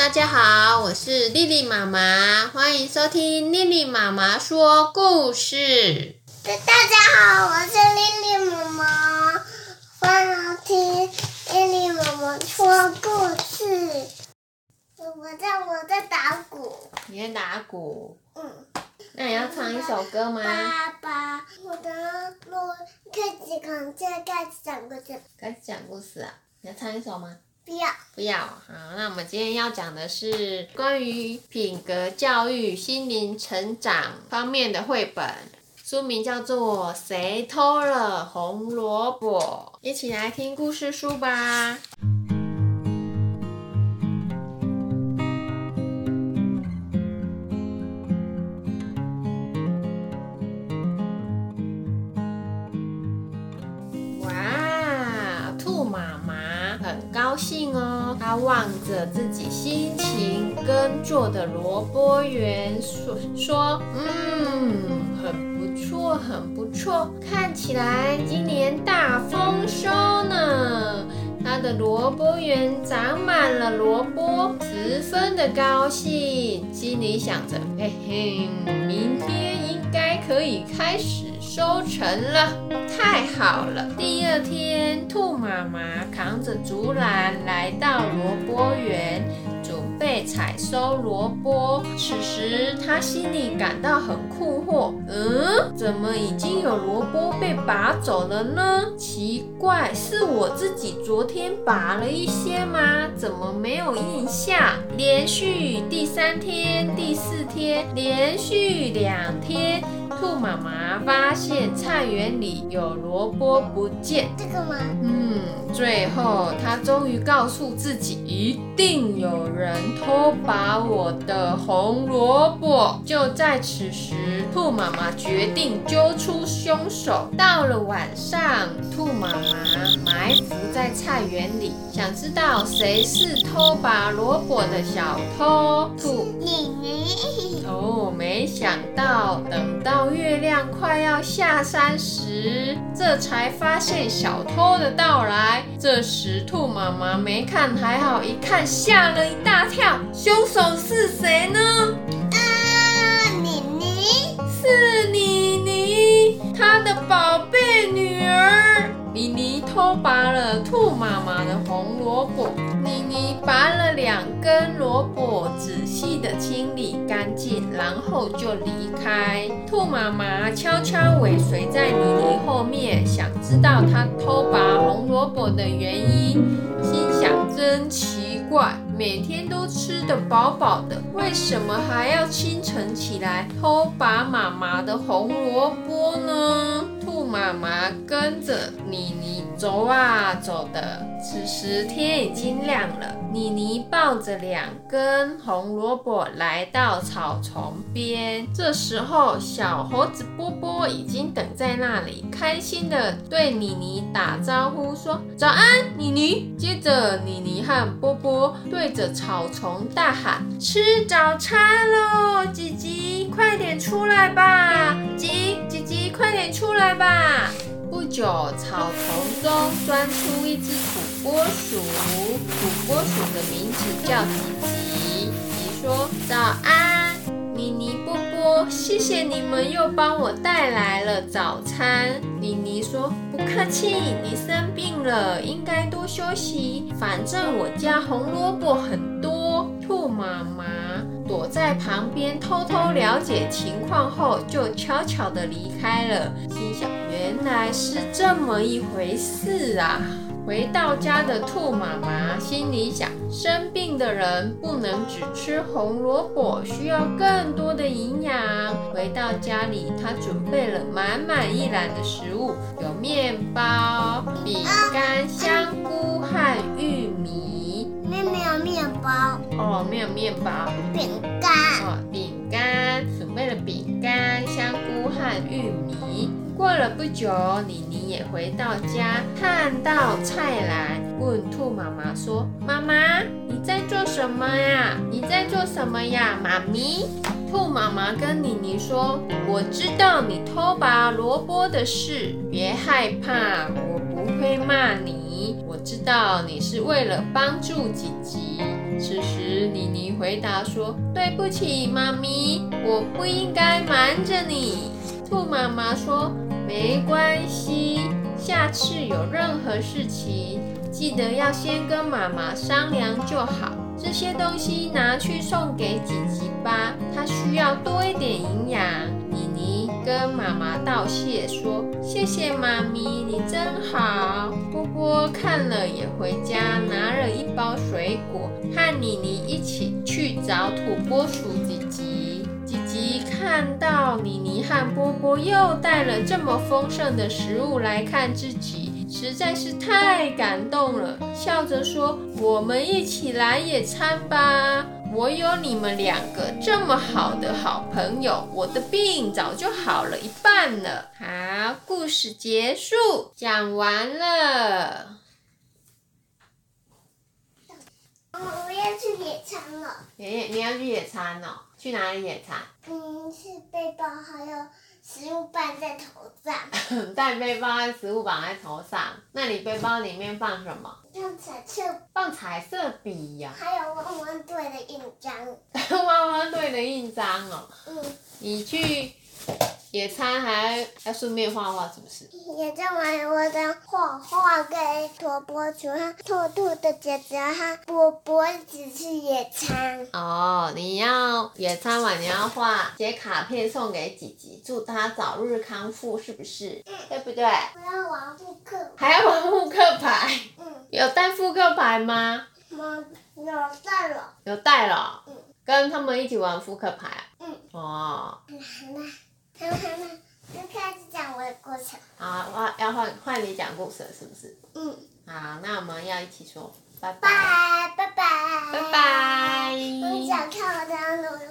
大家好，我是丽丽妈妈，欢迎收听丽丽妈妈说故事。大家好，我是丽丽妈妈，欢迎听丽丽妈妈说故事。我在我在打鼓，你在打鼓，嗯。那你要唱一首歌吗？爸爸，我的录开始讲，现在开始讲故事。开始讲故事啊？你要唱一首吗？不要。不要。好，那我们今天要讲的是关于品格教育、心灵成长方面的绘本，书名叫做《谁偷了红萝卜》。一起来听故事书吧。他，望着自己辛勤耕作的萝卜园，说说，嗯，很不错，很不错，看起来今年大丰收呢。他的萝卜园长满了萝卜，十分的高兴，心里想着，嘿嘿，明天应该可以开始收成了，太好了。第二天，兔妈妈扛着竹篮来到萝卜园，准备采收萝卜。此时，她心里感到很困惑，嗯，怎么已经有萝卜被拔走了呢？奇怪，是我自己昨天拔了一些吗？怎么没有印象？连续第三天、第四天，连续两天。兔妈妈发现菜园里有萝卜不见，这个吗？嗯，最后她终于告诉自己，一定有人偷把我的红萝卜。就在此时，兔妈妈决定揪出凶手。到了晚上，兔妈妈埋伏在菜园里，想知道谁是偷拔萝卜的小偷。兔。哦，没想到等到月亮快要下山时，这才发现小偷的到来。这时，兔妈妈没看还好，一看吓了一大跳。凶手是谁呢？啊，妮妮。是妮妮，她的宝。妮妮偷拔了兔妈妈的红萝卜。妮妮拔了两根萝卜，仔细的清理干净，然后就离开。兔妈妈悄悄尾随在妮妮后面，想知道她偷拔红萝卜的原因。心想：真奇怪，每天都吃得饱饱的，为什么还要清晨起来偷拔妈妈的红萝卜呢？兔妈妈跟着妮妮走啊走的，此时天已经亮了。妮妮抱着两根红萝卜来到草丛边，这时候小猴子波波已经等在那里，开心的对妮妮打招呼说：“早安，妮妮。”接着，妮妮和波波对着草丛大喊：“吃早餐喽，吉吉，快点出来吧！吉吉吉，快点出来吧！”不久，草丛中钻出一只土拨鼠。土拨鼠的名字叫吉吉。吉说：“早安，妮妮、波波，谢谢你们又帮我带来了早餐。”妮妮说：“不客气，你生病了，应该多休息。反正我家红萝卜很多。”兔妈妈躲在旁边偷偷了解情况后，就悄悄地离开了。心想：原来是这么一回事啊！回到家的兔妈妈心里想：生病的人不能只吃红萝卜，需要更多的营养。回到家里，她准备了满满一篮的食物，有面包、饼干、香菇和玉米。哦，没有面包，饼干哦，饼干，准备了饼干、香菇和玉米。过了不久，妮妮也回到家，看到菜篮，问兔妈妈说：“妈妈，你在做什么呀？你在做什么呀，妈咪？”兔妈妈跟妮妮说：“我知道你偷拔萝卜的事，别害怕，我不会骂你。我知道你是为了帮助吉吉，此时，妮妮回答说：“对不起，妈咪，我不应该瞒着你。”兔妈妈说：“没关系，下次有任何事情，记得要先跟妈妈商量就好。这些东西拿去送给吉吉吧，它需要多一点营养。”妮妮跟妈妈道谢说：“谢谢妈咪，你真好。”波波看了也回家，拿了一包水果，和妮妮一起去找土拨鼠吉吉。吉吉看到妮妮和波波又带了这么丰盛的食物来看自己，实在是太感动了，笑着说：“我们一起来野餐吧！我有你们两个这么好的好朋友，我的病早就好了一半了。”好，故事结束，讲完了。我要去野餐了。爷爷，你要去野餐哦？去哪里野餐？嗯，是背包还有食物绑在头上，带背包和食物绑在头上。那你背包里面放什么？放彩色，放彩色笔呀、还有汪汪队的印章。汪汪队的印章哦。嗯，你去野餐还要顺便画画，是不是？野餐玩我的画画给土拨鼠和兔兔的姐姐和波波一起去野餐。哦，你要野餐完你要画写卡片送给姐姐，祝她早日康复，是不是？嗯对不对？我要玩扑克。还要玩扑克牌，嗯，有带扑克牌吗？我有带了。有带了嗯，跟他们一起玩扑克牌啊。嗯，哦，好了好你讲故事了是不是？嗯，好，那我们要一起说，拜拜，拜拜，拜拜。我想看我的。